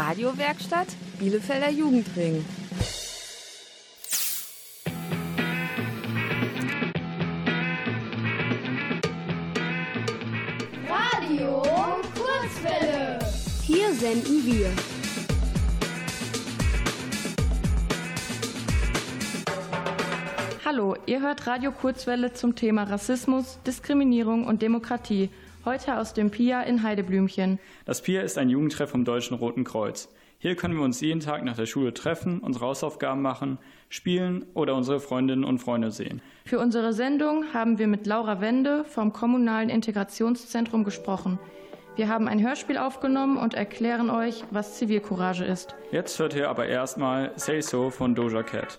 Radiowerkstatt Bielefelder Jugendring. Radio Kurzwelle. Hier senden wir. Hallo, ihr hört Radio Kurzwelle zum Thema Rassismus, Diskriminierung und Demokratie. Heute aus dem PIA in Heideblümchen. Das PIA ist ein Jugendtreff vom Deutschen Roten Kreuz. Hier können wir uns jeden Tag nach der Schule treffen, unsere Hausaufgaben machen, spielen oder unsere Freundinnen und Freunde sehen. Für unsere Sendung haben wir mit Laura Wende vom Kommunalen Integrationszentrum gesprochen. Wir haben ein Hörspiel aufgenommen und erklären euch, was Zivilcourage ist. Jetzt hört ihr aber erstmal Say So von Doja Cat.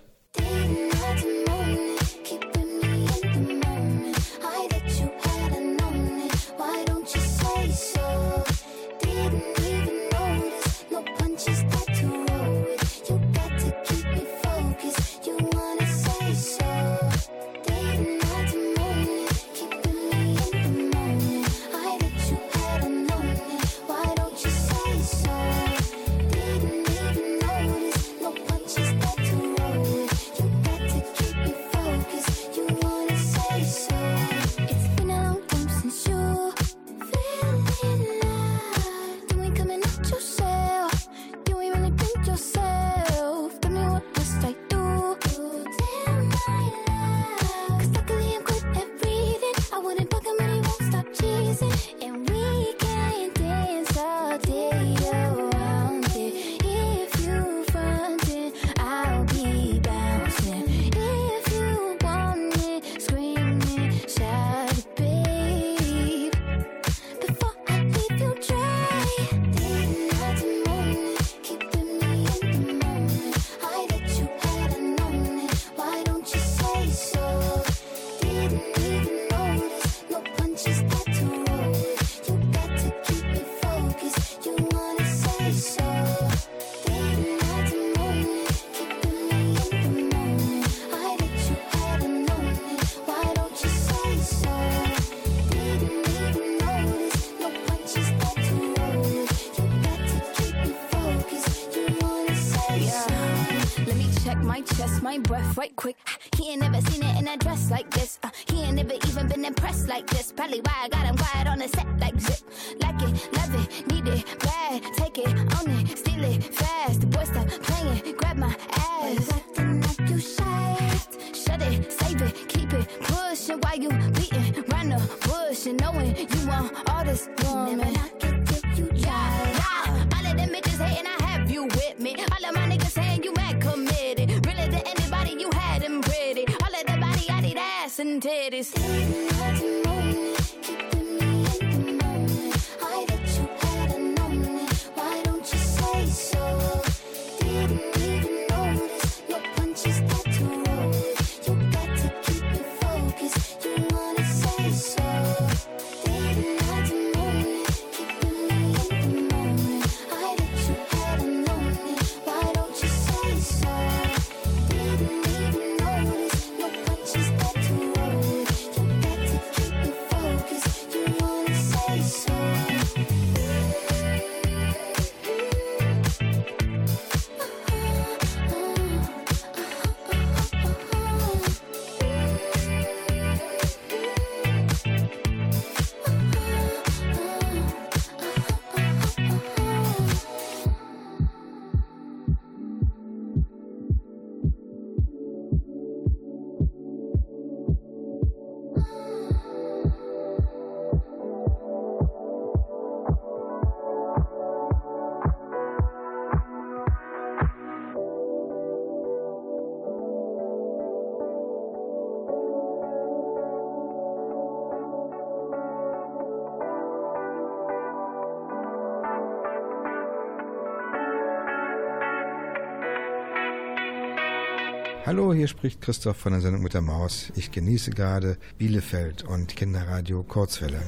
Hallo, hier spricht Christoph von der Sendung mit der Maus. Ich genieße gerade Bielefeld und Kinderradio Kurzwelle.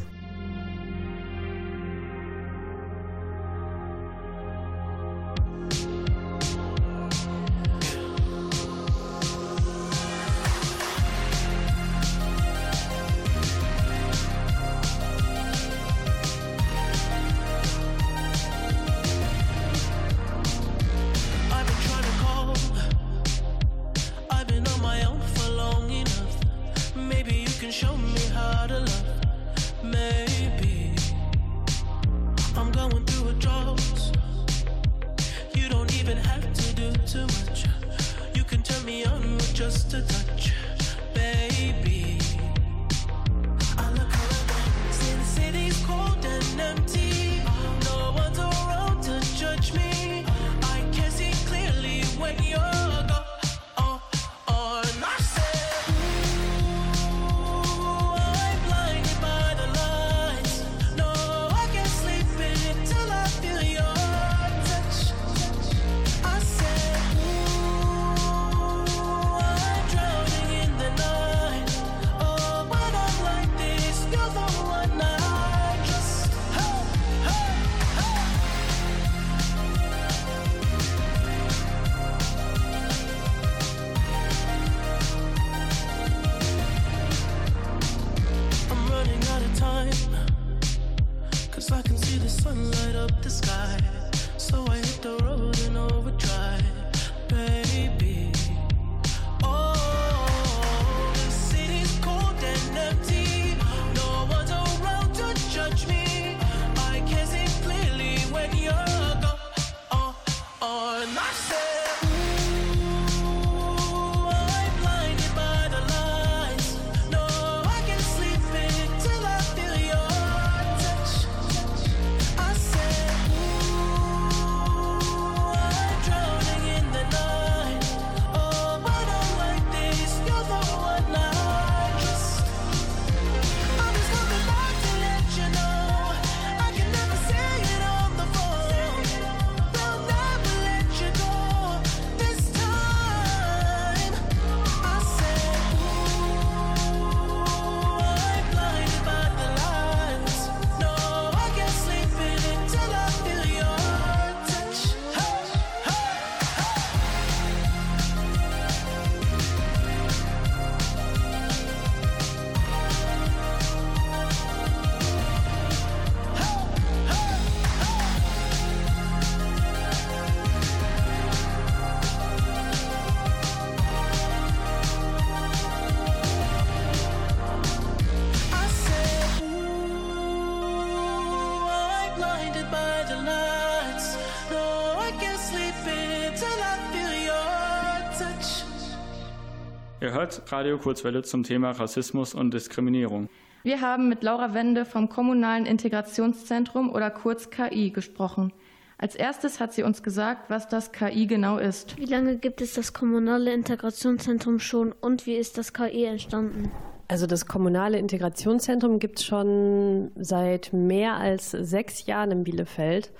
Ihr hört Radio Kurzwelle zum Thema Rassismus und Diskriminierung. Wir haben mit Laura Wende vom Kommunalen Integrationszentrum oder kurz KI gesprochen. Als erstes hat sie uns gesagt, was das KI genau ist. Wie lange gibt es das kommunale Integrationszentrum schon und wie ist das KI entstanden? Also das kommunale Integrationszentrum gibt es schon seit mehr als sechs Jahren in Bielefeld.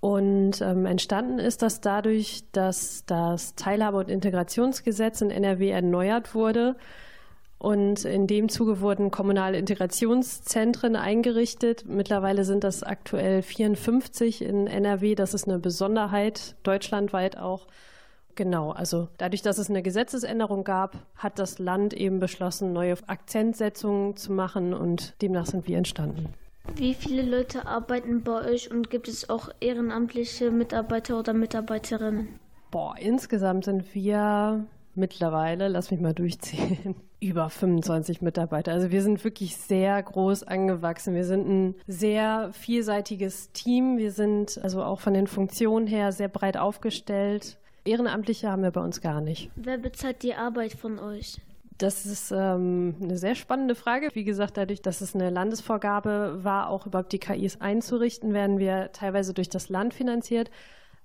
Und ähm, entstanden ist das dadurch, dass das Teilhabe- und Integrationsgesetz in NRW erneuert wurde. Und in dem Zuge wurden kommunale Integrationszentren eingerichtet. Mittlerweile sind das aktuell 54 in NRW. Das ist eine Besonderheit, deutschlandweit auch. Genau, also dadurch, dass es eine Gesetzesänderung gab, hat das Land eben beschlossen, neue Akzentsetzungen zu machen und demnach sind wir entstanden. Wie viele Leute arbeiten bei euch und gibt es auch ehrenamtliche Mitarbeiter oder Mitarbeiterinnen? Boah, insgesamt sind wir mittlerweile, lass mich mal durchzählen, über 25 Mitarbeiter. Also wir sind wirklich sehr groß angewachsen. Wir sind ein sehr vielseitiges Team. Wir sind also auch von den Funktionen her sehr breit aufgestellt. Ehrenamtliche haben wir bei uns gar nicht. Wer bezahlt die Arbeit von euch? Das ist ähm, eine sehr spannende Frage. Wie gesagt, dadurch, dass es eine Landesvorgabe war, auch überhaupt die KIs einzurichten, werden wir teilweise durch das Land finanziert,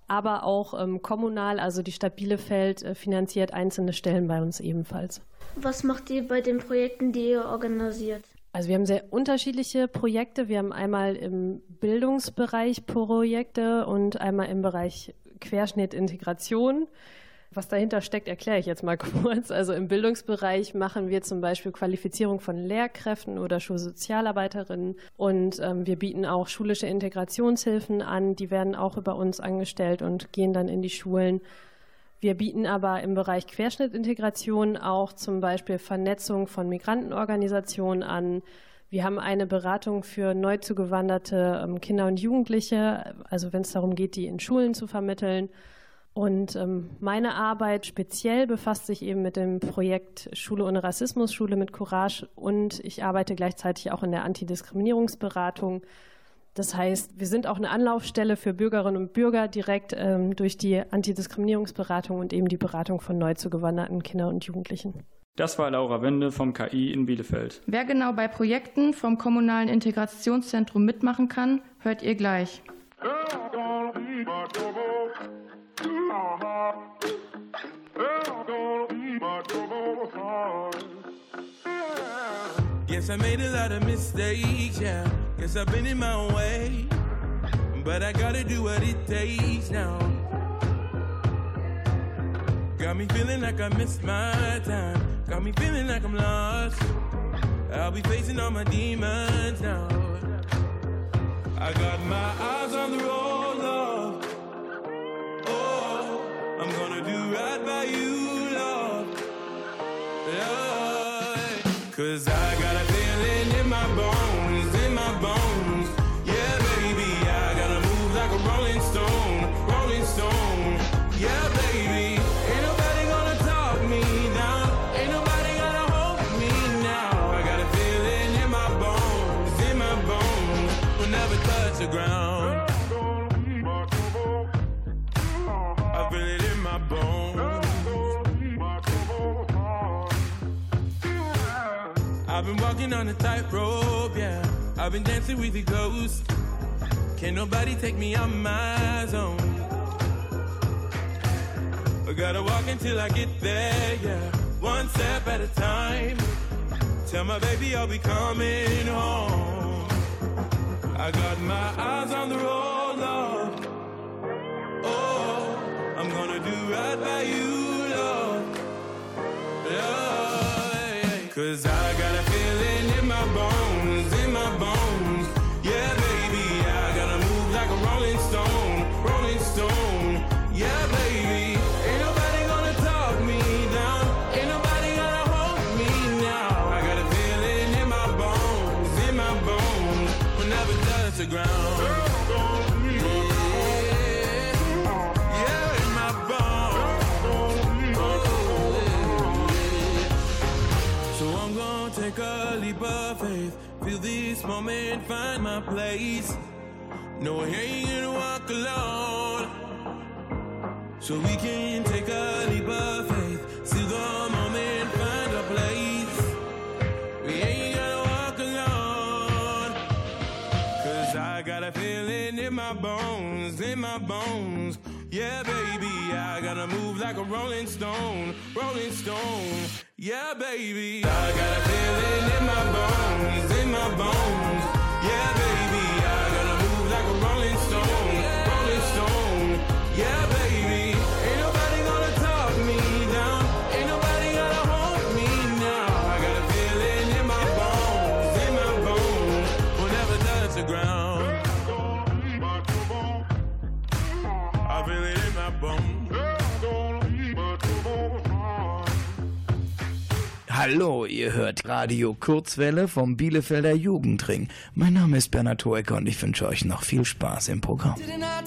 aber auch ähm, kommunal, also die Stadt Bielefeld äh, finanziert einzelne Stellen bei uns ebenfalls. Was macht ihr bei den Projekten, die ihr organisiert? Also wir haben sehr unterschiedliche Projekte. Wir haben einmal im Bildungsbereich Projekte und einmal im Bereich Querschnittintegration. Was dahinter steckt, erkläre ich jetzt mal kurz. Also im Bildungsbereich machen wir zum Beispiel Qualifizierung von Lehrkräften oder Schulsozialarbeiterinnen und ähm, wir bieten auch schulische Integrationshilfen an. Die werden auch über uns angestellt und gehen dann in die Schulen. Wir bieten aber im Bereich Querschnittintegration auch zum Beispiel Vernetzung von Migrantenorganisationen an. Wir haben eine Beratung für neu zugewanderte ähm, Kinder und Jugendliche, also wenn es darum geht, die in Schulen zu vermitteln. Und ähm, meine Arbeit speziell befasst sich eben mit dem Projekt Schule ohne Rassismus, Schule mit Courage und ich arbeite gleichzeitig auch in der Antidiskriminierungsberatung. Das heißt, wir sind auch eine Anlaufstelle für Bürgerinnen und Bürger direkt ähm, durch die Antidiskriminierungsberatung und eben die Beratung von neu zugewanderten Kindern und Jugendlichen. Das war Laura Wende vom KI in Bielefeld. Wer genau bei Projekten vom Kommunalen Integrationszentrum mitmachen kann, hört ihr gleich. Uh-huh. Yes, I made a lot of mistakes, yeah. Guess I've been in my own way. But I gotta do what it takes now. Got me feeling like I missed my time. Got me feeling like I'm lost. I'll be facing all my demons now. I got my eyes on the road, I'm gonna do right by you, love. Lord. Cause I I've been walking on a tightrope, yeah. I've been dancing with the ghost. Can't nobody take me out my zone. I gotta walk until I get there, yeah. One step at a time. Tell my baby I'll be coming home. I got my eyes on the road. Oh, I'm gonna do right by you, love. Love, Cause I Moment, find my place. No, I ain't gonna walk alone. So we can take a leap of faith. See the moment, find a place. We ain't gonna walk alone. Cause I got a feeling in my bones, in my bones. Yeah, baby, I gotta move like a rolling stone, rolling stone. Yeah, baby, I got a feeling in my bones, in my bones. Yeah, baby, I gotta move like a rolling stone, rolling stone. Yeah, Hallo, ihr hört Radio Kurzwelle vom Bielefelder Jugendring. Mein Name ist Bernhard Hoecker und ich wünsche euch noch viel Spaß im Programm. Didn't I,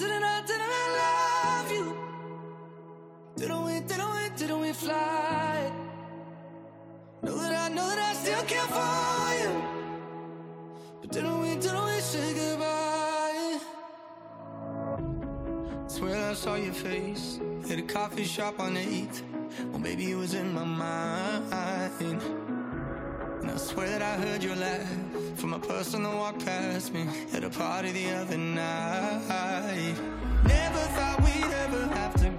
saw your face at a coffee shop on 8th. Well, maybe it was in my mind. And I swear that I heard your laugh from a person that walked past me at a party the other night. Never thought we'd ever have to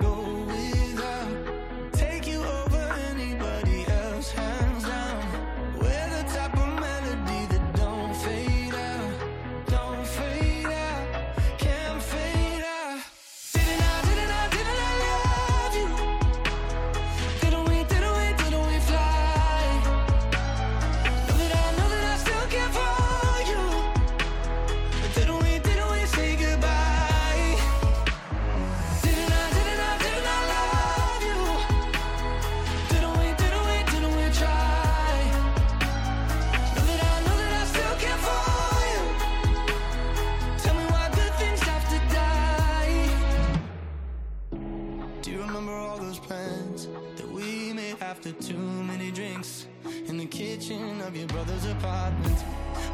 too many drinks in the kitchen of your brother's apartment.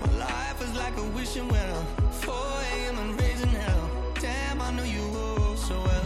Well, life was like a wishing well, 4 a.m. and raising hell. Damn, I knew you oh so well.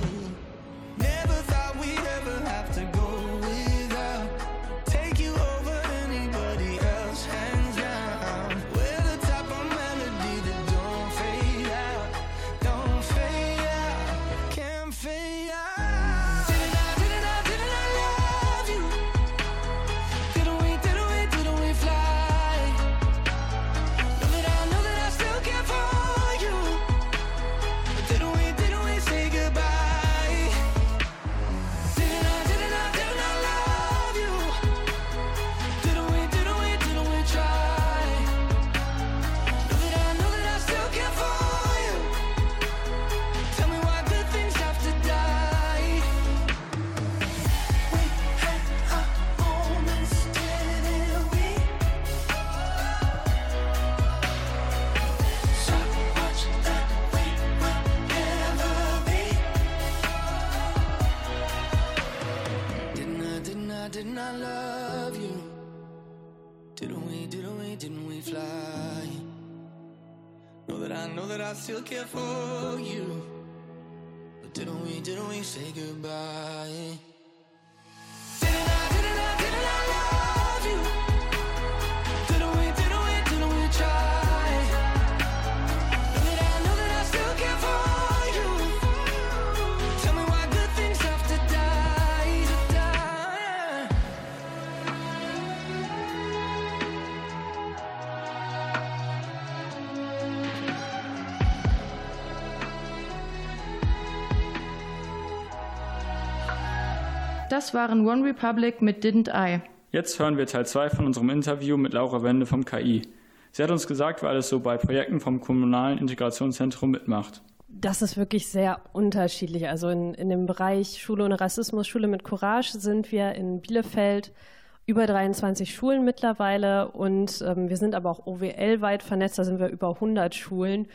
Still care for you. But didn't we, didn't we say goodbye? Das waren One Republic mit Didn't I. Jetzt hören wir Teil 2 von unserem Interview mit Laura Wende vom KI. Sie hat uns gesagt, wer alles so bei Projekten vom Kommunalen Integrationszentrum mitmacht. Das ist wirklich sehr unterschiedlich. Also in, in dem Bereich Schule ohne Rassismus, Schule mit Courage sind wir in Bielefeld über 23 Schulen mittlerweile und ähm, wir sind aber auch OWL-weit vernetzt, da sind wir über 100 Schulen.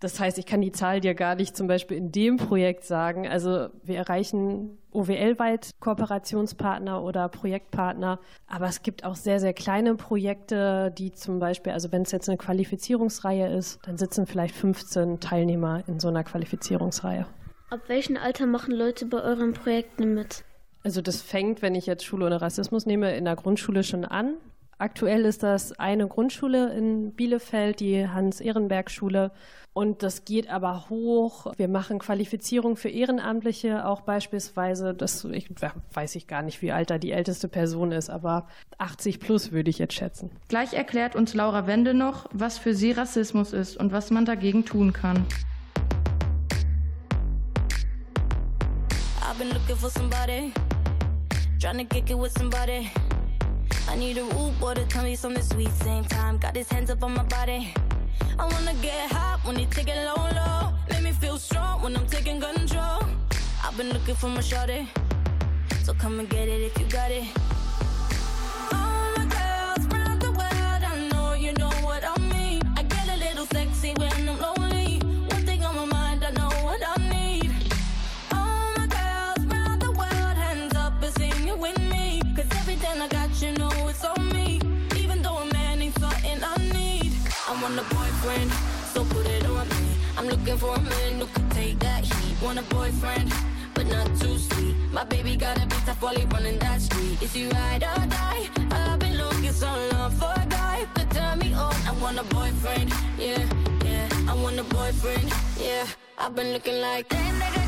Das heißt, ich kann die Zahl dir gar nicht zum Beispiel in dem Projekt sagen. Also wir erreichen OWL-weit Kooperationspartner oder Projektpartner, aber es gibt auch sehr, sehr kleine Projekte, die zum Beispiel, also wenn es jetzt eine Qualifizierungsreihe ist, dann sitzen vielleicht 15 Teilnehmer in so einer Qualifizierungsreihe. Ab welchem Alter machen Leute bei euren Projekten mit? Also das fängt, wenn ich jetzt Schule ohne Rassismus nehme, in der Grundschule schon an. Aktuell ist das eine Grundschule in Bielefeld, die Hans-Ehrenberg-Schule. Und das geht aber hoch. Wir machen Qualifizierung für Ehrenamtliche auch beispielsweise. Das ich, weiß ich gar nicht, wie alt da die älteste Person ist, aber 80 plus würde ich jetzt schätzen. Gleich erklärt uns Laura Wende noch, was für sie Rassismus ist und was man dagegen tun kann. I've been looking for somebody, trying to kick it with somebody. I need a root to tell me something sweet. Same time, got his hands up on my body. I wanna get hot when he take it low, low. Make me feel strong when I'm taking control. I've been looking for my shorty, so come and get it if you got it. Boyfriend, so put it on me. I'm looking for a man who can take that heat. Want a boyfriend, but not too sweet. My baby got a bit tough while running that street. Is he ride or die? I've been looking so long for a guy could turn me on. I want a boyfriend, yeah, yeah. I want a boyfriend, yeah. I've been looking like that nigga.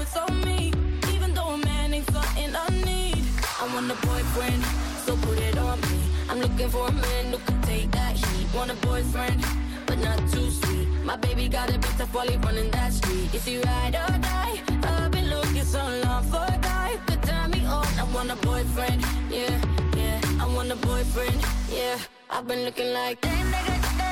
It's on me. Even though a man ain't something I need. I want a boyfriend, so put it on me. I'm looking for a man who can take that heat. Want a boyfriend, but not too sweet. My baby got a bit tough while he running that street. Is he ride or die? I've been looking so long for a guy could turn me on. I want a boyfriend, yeah, yeah. I want a boyfriend, yeah. I've been looking like that nigga.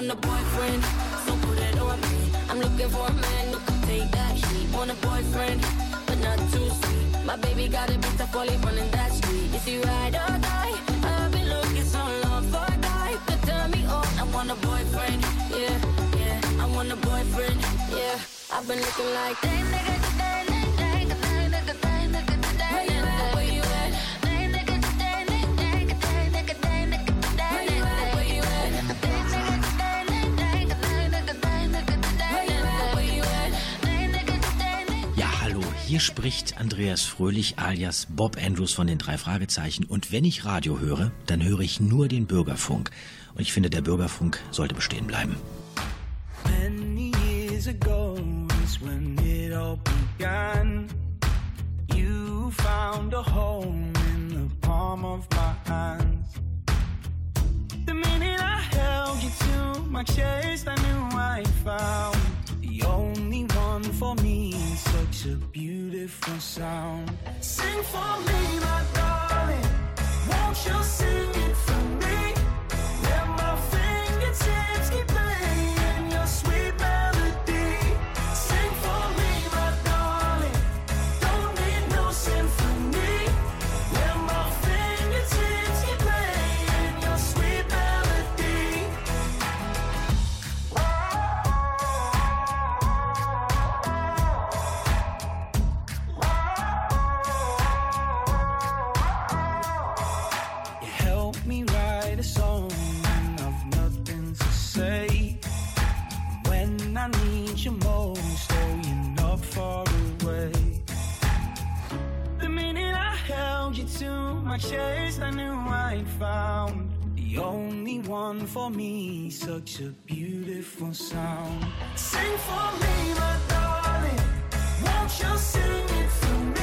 Want a boyfriend, so put it on me. I'm looking for a man who can take that heat. Want a boyfriend, but not too sweet. My baby got a bit tough while running that street. Is he ride or die? I've been looking so long for a guy could turn me on. I want a boyfriend, yeah, yeah. I want a boyfriend. Yeah, I've been looking like dang nigga, hier spricht Andreas Fröhlich alias Bob Andrews von den drei Fragezeichen. Und wenn ich Radio höre, dann höre ich nur den Bürgerfunk. Und ich finde, der Bürgerfunk sollte bestehen bleiben. Many years ago is when it all began. You found a home in the palm of my hands. The minute I held you to my chest, I knew I found only one for me. Such a beautiful sound. Sing for me, my darling. Won't you sing it for me? Let my fingertips keep my chest, I knew I'd found the only one for me. Such a beautiful sound. Sing for me, my darling. Won't you sing it for me?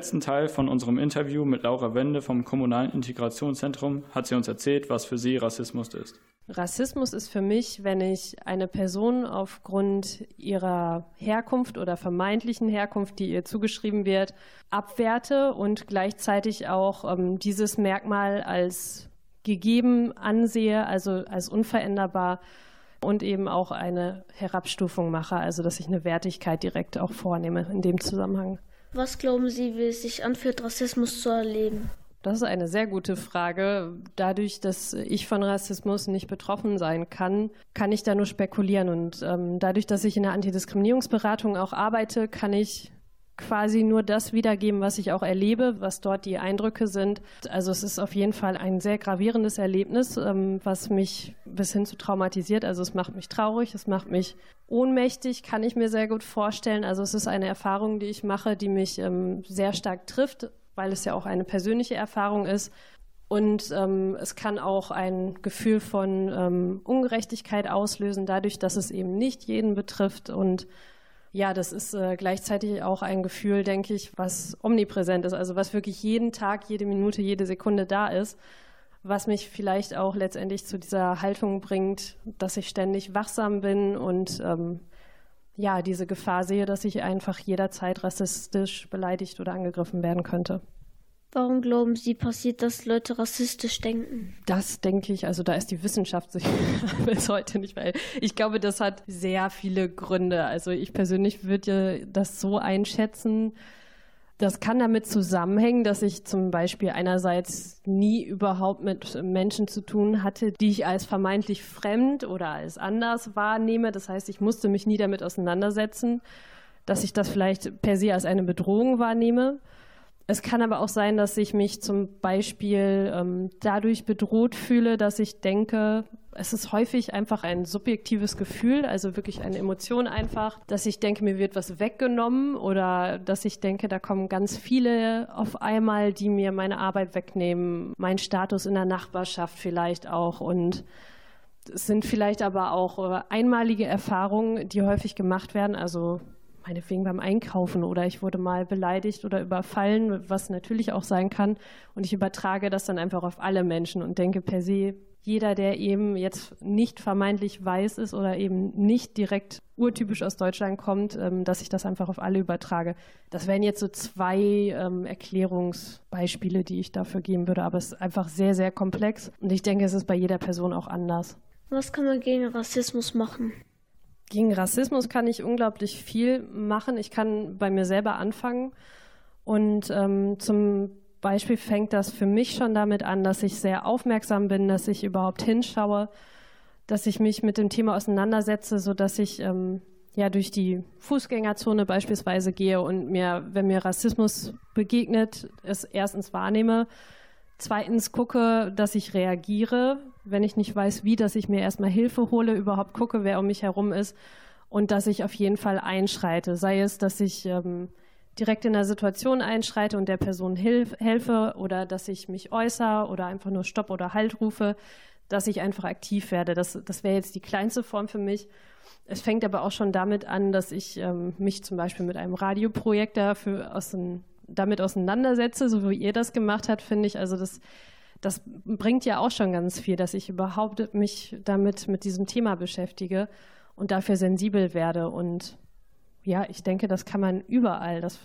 Letzten Teil von unserem Interview mit Laura Wende vom Kommunalen Integrationszentrum hat sie uns erzählt, was für sie Rassismus ist. Rassismus ist für mich, wenn ich eine Person aufgrund ihrer Herkunft oder vermeintlichen Herkunft, die ihr zugeschrieben wird, abwerte und gleichzeitig auch ähm, dieses Merkmal als gegeben ansehe, also als unveränderbar und eben auch eine Herabstufung mache, also dass ich eine Wertigkeit direkt auch vornehme in dem Zusammenhang. Was glauben Sie, wie es sich anfühlt, Rassismus zu erleben? Das ist eine sehr gute Frage. Dadurch, dass ich von Rassismus nicht betroffen sein kann, kann ich da nur spekulieren. Und ähm, dadurch, dass ich in der Antidiskriminierungsberatung auch arbeite, kann ich quasi nur das wiedergeben, was ich auch erlebe, was dort die Eindrücke sind. Also es ist auf jeden Fall ein sehr gravierendes Erlebnis, ähm, was mich bis hin zu traumatisiert. Also es macht mich traurig, es macht mich ohnmächtig, kann ich mir sehr gut vorstellen. Also es ist eine Erfahrung, die ich mache, die mich ähm, sehr stark trifft, weil es ja auch eine persönliche Erfahrung ist. Und ähm, es kann auch ein Gefühl von ähm, Ungerechtigkeit auslösen, dadurch, dass es eben nicht jeden betrifft. Und ja, das ist äh, gleichzeitig auch ein Gefühl, denke ich, was omnipräsent ist, also was wirklich jeden Tag, jede Minute, jede Sekunde da ist, was mich vielleicht auch letztendlich zu dieser Haltung bringt, dass ich ständig wachsam bin und ähm, ja, diese Gefahr sehe, dass ich einfach jederzeit rassistisch beleidigt oder angegriffen werden könnte. Warum glauben Sie, passiert, dass Leute rassistisch denken? Das denke ich, also da ist die Wissenschaft sich bis heute nicht, weil ich glaube, das hat sehr viele Gründe. Also ich persönlich würde das so einschätzen, Das kann damit zusammenhängen, dass ich zum Beispiel einerseits nie überhaupt mit Menschen zu tun hatte, die ich als vermeintlich fremd oder als anders wahrnehme. Das heißt, ich musste mich nie damit auseinandersetzen, dass ich das vielleicht per se als eine Bedrohung wahrnehme. Es kann aber auch sein, dass ich mich zum Beispiel ähm, dadurch bedroht fühle, dass ich denke, es ist häufig einfach ein subjektives Gefühl, also wirklich eine Emotion einfach, dass ich denke, mir wird was weggenommen oder dass ich denke, da kommen ganz viele auf einmal, die mir meine Arbeit wegnehmen, meinen Status in der Nachbarschaft vielleicht auch. Und es sind vielleicht aber auch äh, einmalige Erfahrungen, die häufig gemacht werden, also meinetwegen beim Einkaufen oder ich wurde mal beleidigt oder überfallen, was natürlich auch sein kann. Und ich übertrage das dann einfach auf alle Menschen und denke per se, jeder, der eben jetzt nicht vermeintlich weiß ist oder eben nicht direkt urtypisch aus Deutschland kommt, ähm, dass ich das einfach auf alle übertrage. Das wären jetzt so zwei ähm, Erklärungsbeispiele, die ich dafür geben würde, aber es ist einfach sehr, sehr komplex und ich denke, es ist bei jeder Person auch anders. Was kann man gegen Rassismus machen? Gegen Rassismus kann ich unglaublich viel machen. Ich kann bei mir selber anfangen. Und ähm, zum Beispiel fängt das für mich schon damit an, dass ich sehr aufmerksam bin, dass ich überhaupt hinschaue, dass ich mich mit dem Thema auseinandersetze, sodass ich ähm, ja durch die Fußgängerzone beispielsweise gehe und mir, wenn mir Rassismus begegnet, es erstens wahrnehme, zweitens gucke, dass ich reagiere, wenn ich nicht weiß, wie, dass ich mir erstmal Hilfe hole, überhaupt gucke, wer um mich herum ist und dass ich auf jeden Fall einschreite. Sei es, dass ich ähm, direkt in der Situation einschreite und der Person hilf, helfe oder dass ich mich äußere oder einfach nur Stopp oder Halt rufe, dass ich einfach aktiv werde. Das, das wäre jetzt die kleinste Form für mich. Es fängt aber auch schon damit an, dass ich ähm, mich zum Beispiel mit einem Radioprojekt dafür aus damit auseinandersetze, so wie ihr das gemacht habt, finde ich. Also das, das bringt ja auch schon ganz viel, dass ich überhaupt mich damit mit diesem Thema beschäftige und dafür sensibel werde. Und ja, ich denke, das kann man überall. Das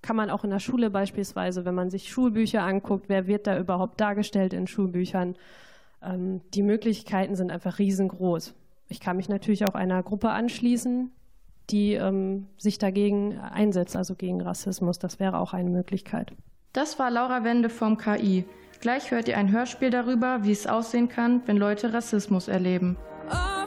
kann man auch in der Schule beispielsweise, wenn man sich Schulbücher anguckt, wer wird da überhaupt dargestellt in Schulbüchern. Ähm, die Möglichkeiten sind einfach riesengroß. Ich kann mich natürlich auch einer Gruppe anschließen, die ähm, sich dagegen einsetzt, also gegen Rassismus. Das wäre auch eine Möglichkeit. Das war Laura Wende vom KI. Gleich hört ihr ein Hörspiel darüber, wie es aussehen kann, wenn Leute Rassismus erleben. I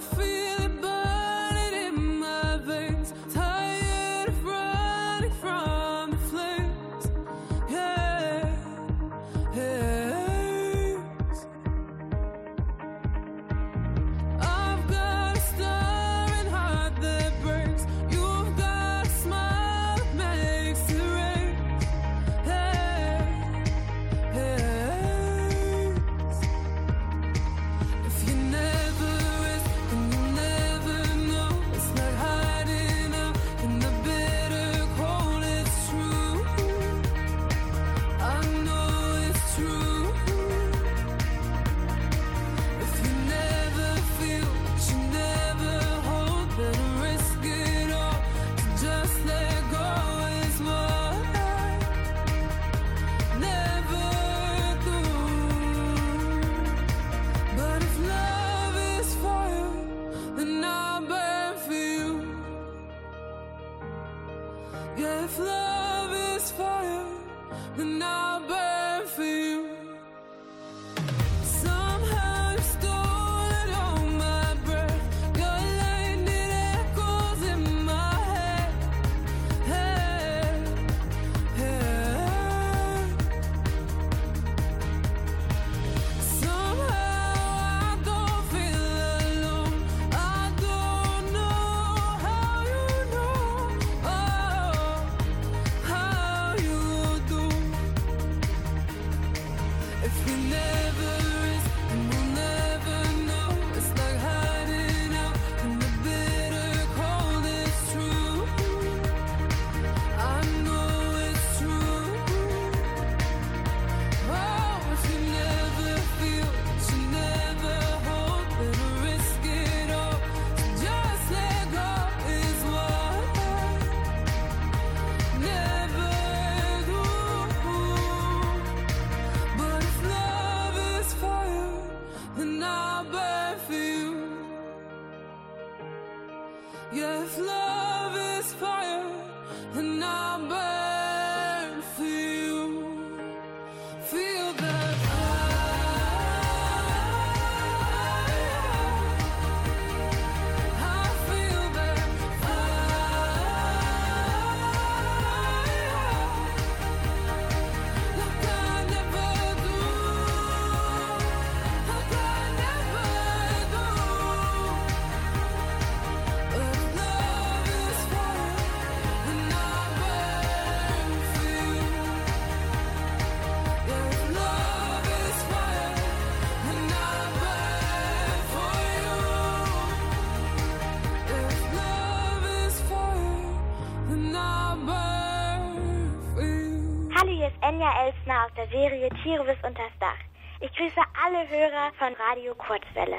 Enja Elsner aus der Serie Tiere bis unters Dach. Ich grüße alle Hörer von Radio Kurzwelle.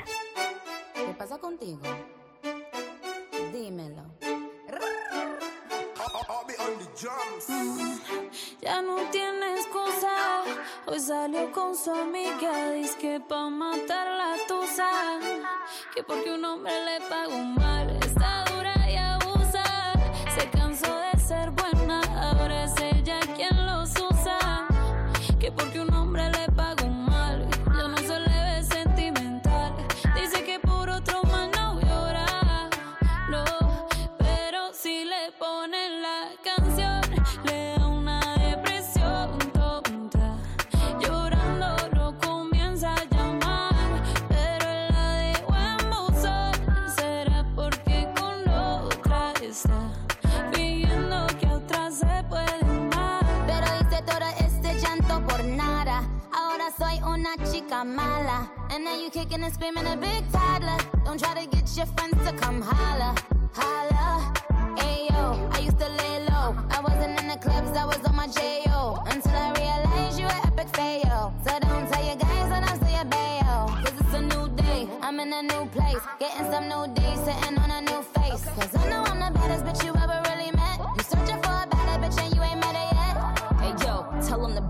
¿Qué pasa contigo? Dímelo. Ya no tiene excusa. Hoy salió con su amiga. Dice que pa' matar la tusa. Que porque un hombre le pagó mal. Está chica mala. And now you kicking and screaming a big toddler. Don't try to get your friends to come holla. Holla. Ayo, I used to lay low. I wasn't in the clubs, I was on my J.O. Until I realized you were epic fail.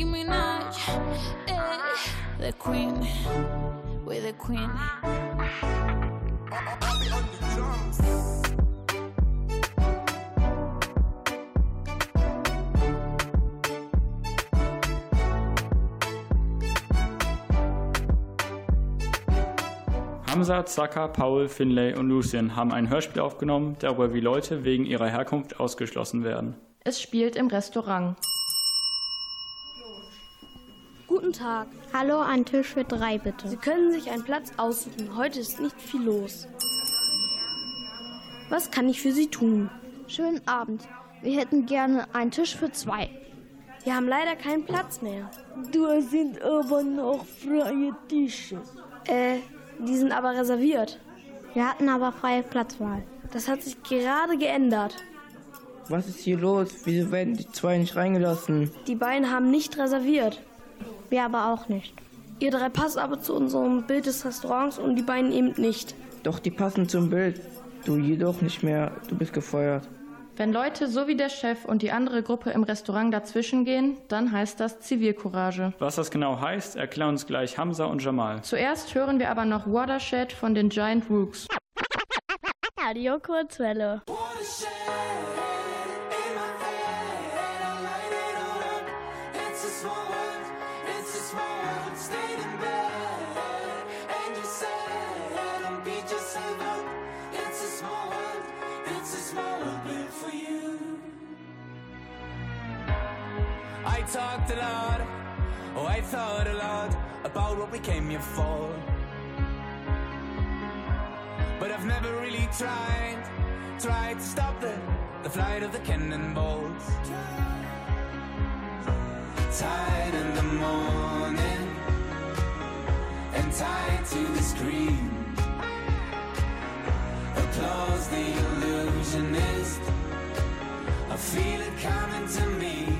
Nicki Minaj, ey, the Queen, we're the Queen. Hamza, Zaka, Paul, Finlay und Lucien haben ein Hörspiel aufgenommen, darüber wie Leute wegen ihrer Herkunft ausgeschlossen werden. Es spielt im Restaurant. Guten Tag. Hallo, ein Tisch für drei bitte. Sie können sich einen Platz aussuchen. Heute ist nicht viel los. Was kann ich für Sie tun? Schönen Abend. Wir hätten gerne einen Tisch für zwei. Wir haben leider keinen Platz mehr. Da sind aber noch freie Tische. Äh, die sind aber reserviert. Wir hatten aber freie Platzwahl. Das hat sich gerade geändert. Was ist hier los? Wieso werden die zwei nicht reingelassen? Die beiden haben nicht reserviert. Wir aber auch nicht. Ihr drei passt aber zu unserem Bild des Restaurants und die beiden eben nicht. Doch, die passen zum Bild. Du jedoch nicht mehr. Du bist gefeuert. Wenn Leute so wie der Chef und die andere Gruppe im Restaurant dazwischen gehen, dann heißt das Zivilcourage. Was das genau heißt, erklären uns gleich Hamza und Jamal. Zuerst hören wir aber noch Watershed von den Giant Rooks. Radio Kurzwelle. It's talked a lot. Oh, I thought a lot about what we came here for. But I've never really tried, tried to stop the, the flight of the cannonballs. Tied in the morning, and tied to the screen. Applause the illusionist. I feel it coming to me.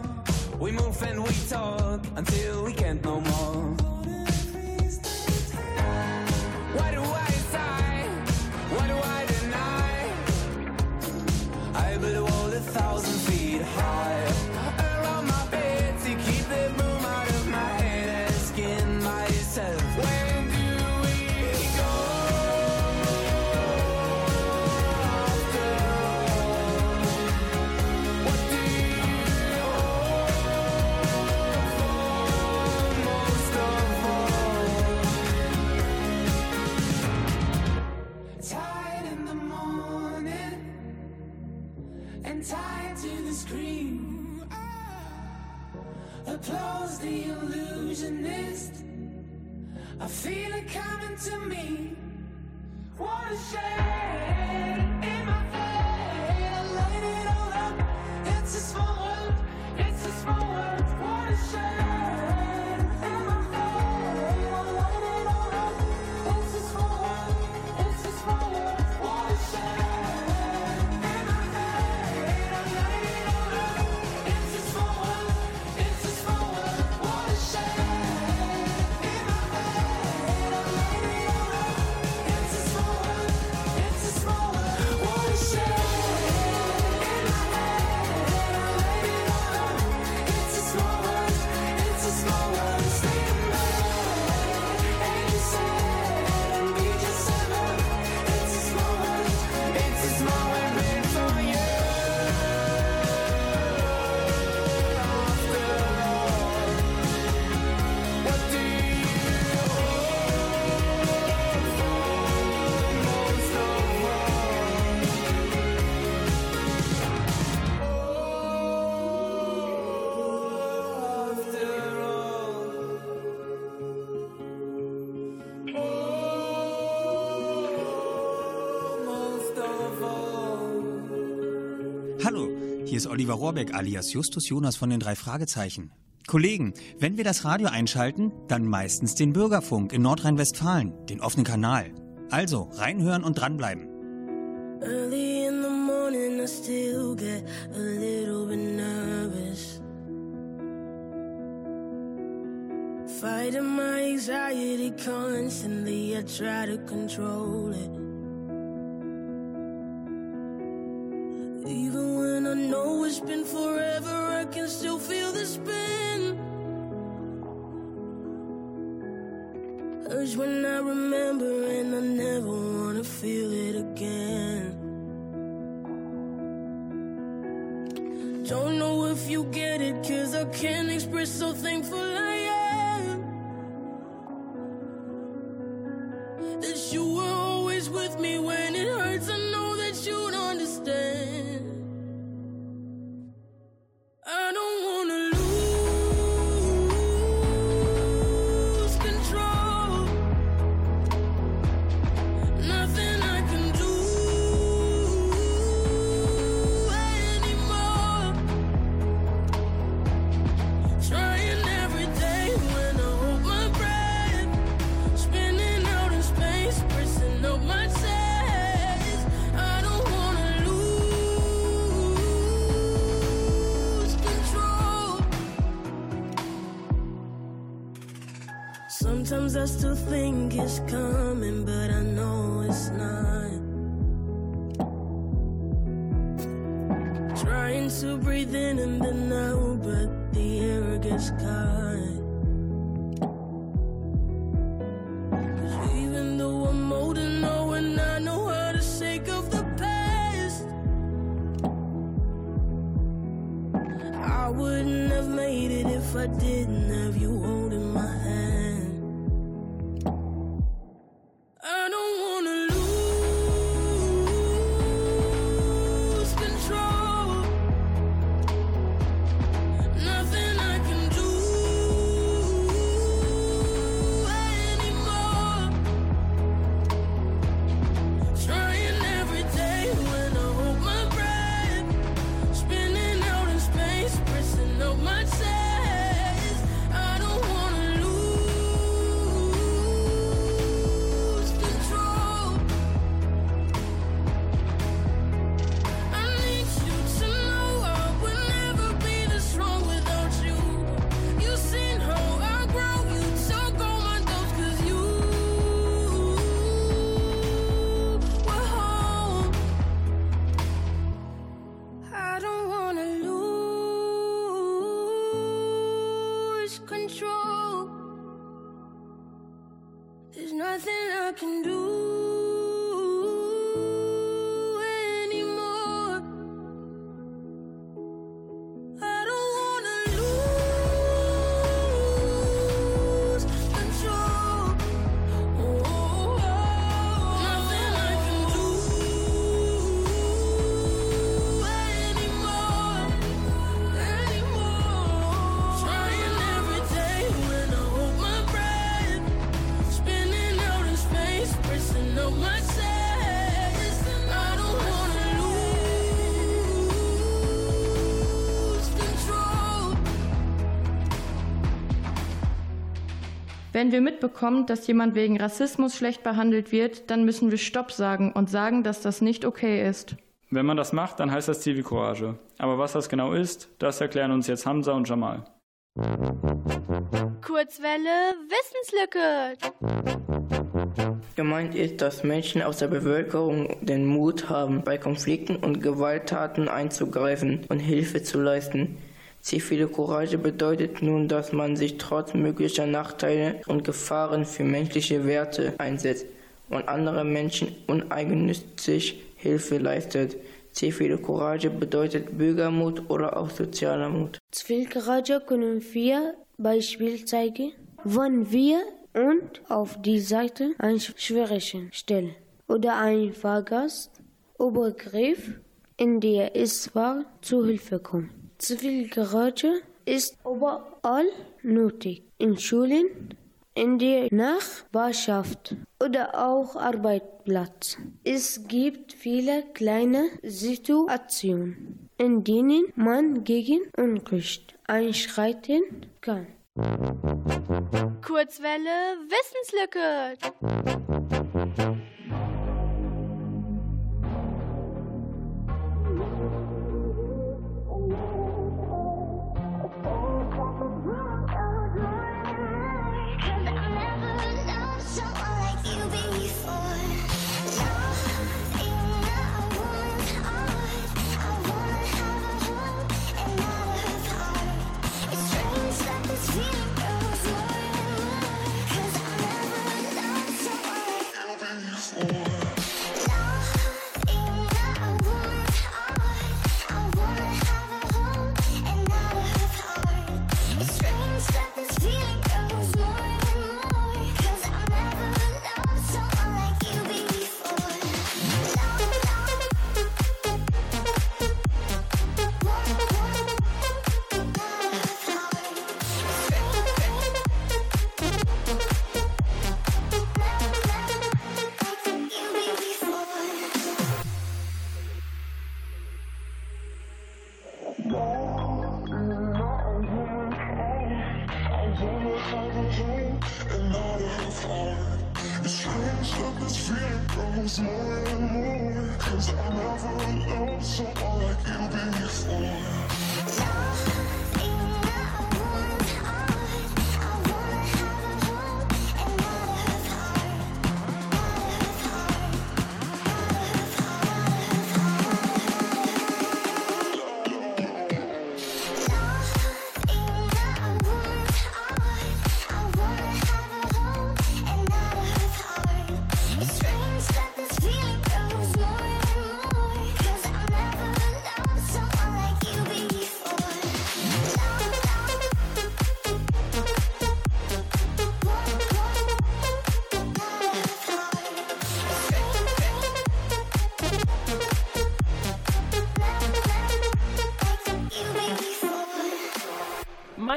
We move and we talk until we can't no more. feel it coming to me. What a shame. ist Oliver Rohrbeck alias Justus Jonas von den drei Fragezeichen. Kollegen, wenn wir das Radio einschalten, dann meistens den Bürgerfunk in Nordrhein-Westfalen, den offenen Kanal. Also reinhören und dranbleiben. Early in the morning I still get a little bit nervous Fighting my anxiety constantly, I try to control it Even it's been forever, I can still feel the spin. Urge when I remember, and I never wanna feel it again. Don't know if you get it, cause I can't express so thankful. longest come. Wenn wir mitbekommen, dass jemand wegen Rassismus schlecht behandelt wird, dann müssen wir Stopp sagen und sagen, dass das nicht okay ist. Wenn man das macht, dann heißt das Zivilcourage. Aber was das genau ist, das erklären uns jetzt Hamza und Jamal. Kurzwelle Wissenslücke. Gemeint ist, dass Menschen aus der Bevölkerung den Mut haben, bei Konflikten und Gewalttaten einzugreifen und Hilfe zu leisten. Zivile Courage bedeutet nun, dass man sich trotz möglicher Nachteile und Gefahren für menschliche Werte einsetzt und anderen Menschen uneigennützig Hilfe leistet. Zivile Courage bedeutet Bürgermut oder auch sozialer Mut. Zivilcourage können wir Beispiel zeigen, wenn wir uns auf die Seite eines Schwierigen stellen oder ein Fahrgast Obergriff, in der es war, zu Hilfe kommt. Zivilcourage ist überall nötig. In Schulen, in der Nachbarschaft oder auch Arbeitsplatz. Es gibt viele kleine Situationen, in denen man gegen Unrecht einschreiten kann. Kurzwelle Wissenslücke.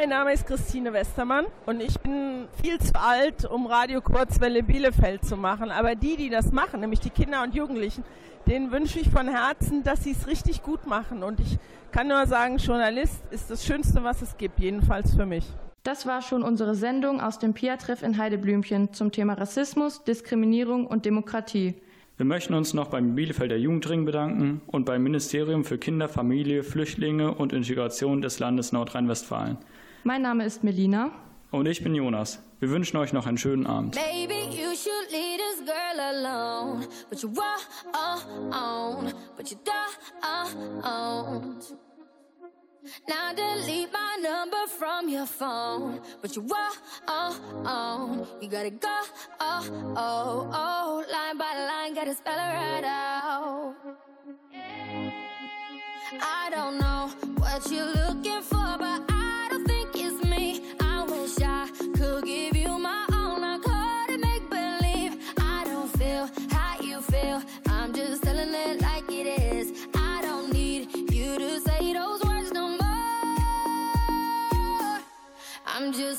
Mein Name ist Christine Westermann und ich bin viel zu alt, um Radio Kurzwelle Bielefeld zu machen. Aber die, die das machen, nämlich die Kinder und Jugendlichen, denen wünsche ich von Herzen, dass sie es richtig gut machen. Und ich kann nur sagen, Journalist ist das Schönste, was es gibt, jedenfalls für mich. Das war schon unsere Sendung aus dem PIA-Treff in Heideblümchen zum Thema Rassismus, Diskriminierung und Demokratie. Wir möchten uns noch beim Bielefelder Jugendring bedanken und beim Ministerium für Kinder, Familie, Flüchtlinge und Integration des Landes Nordrhein-Westfalen. Mein Name ist Melina. Und ich bin Jonas. Wir wünschen euch noch einen schönen Abend. Maybe you should leave this girl alone. But you won't, but you don't. Now delete my number from your phone. But you won't, you gotta go, oh, oh, oh. Line by line, gotta spell it right out. I don't know what you're looking for, but I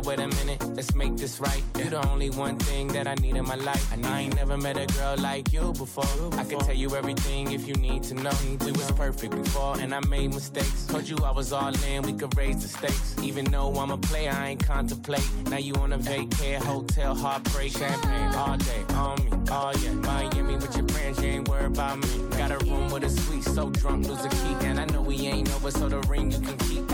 Wait a minute, let's make this right. You're the only one thing that I need in my life. I ain't never met a girl like you before. I can tell you everything if you need to know. We was perfect before, and I made mistakes. Told you I was all in, we could raise the stakes. Even though I'm a player, I ain't contemplate. Now you on a vacay, hotel, heartbreak, champagne all day on me. Oh yeah, Miami with your friends, you ain't worried about me. Got a room with a suite, so drunk, lose a key. And I know we ain't over, so the ring you can keep.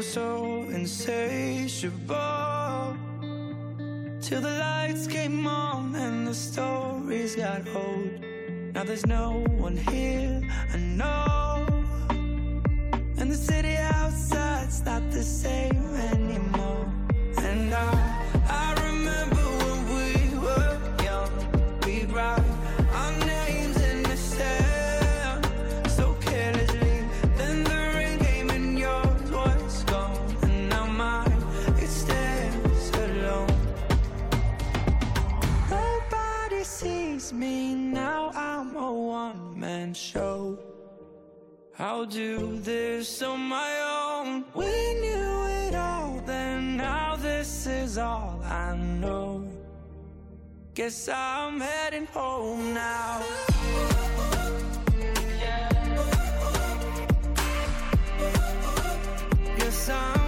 Was so insatiable till the lights came on and the stories got old. Now there's no one here I know, and the city outside's not the same anymore. And I I'll do this on my own. We knew it all, then now this is all I know. Guess I'm heading home now. Guess I'm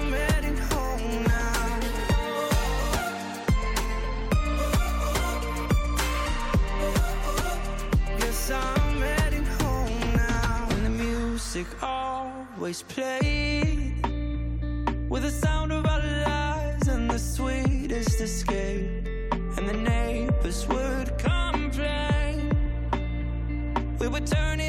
always played with the sound of our lives and the sweetest escape. And the neighbors would complain. We would turn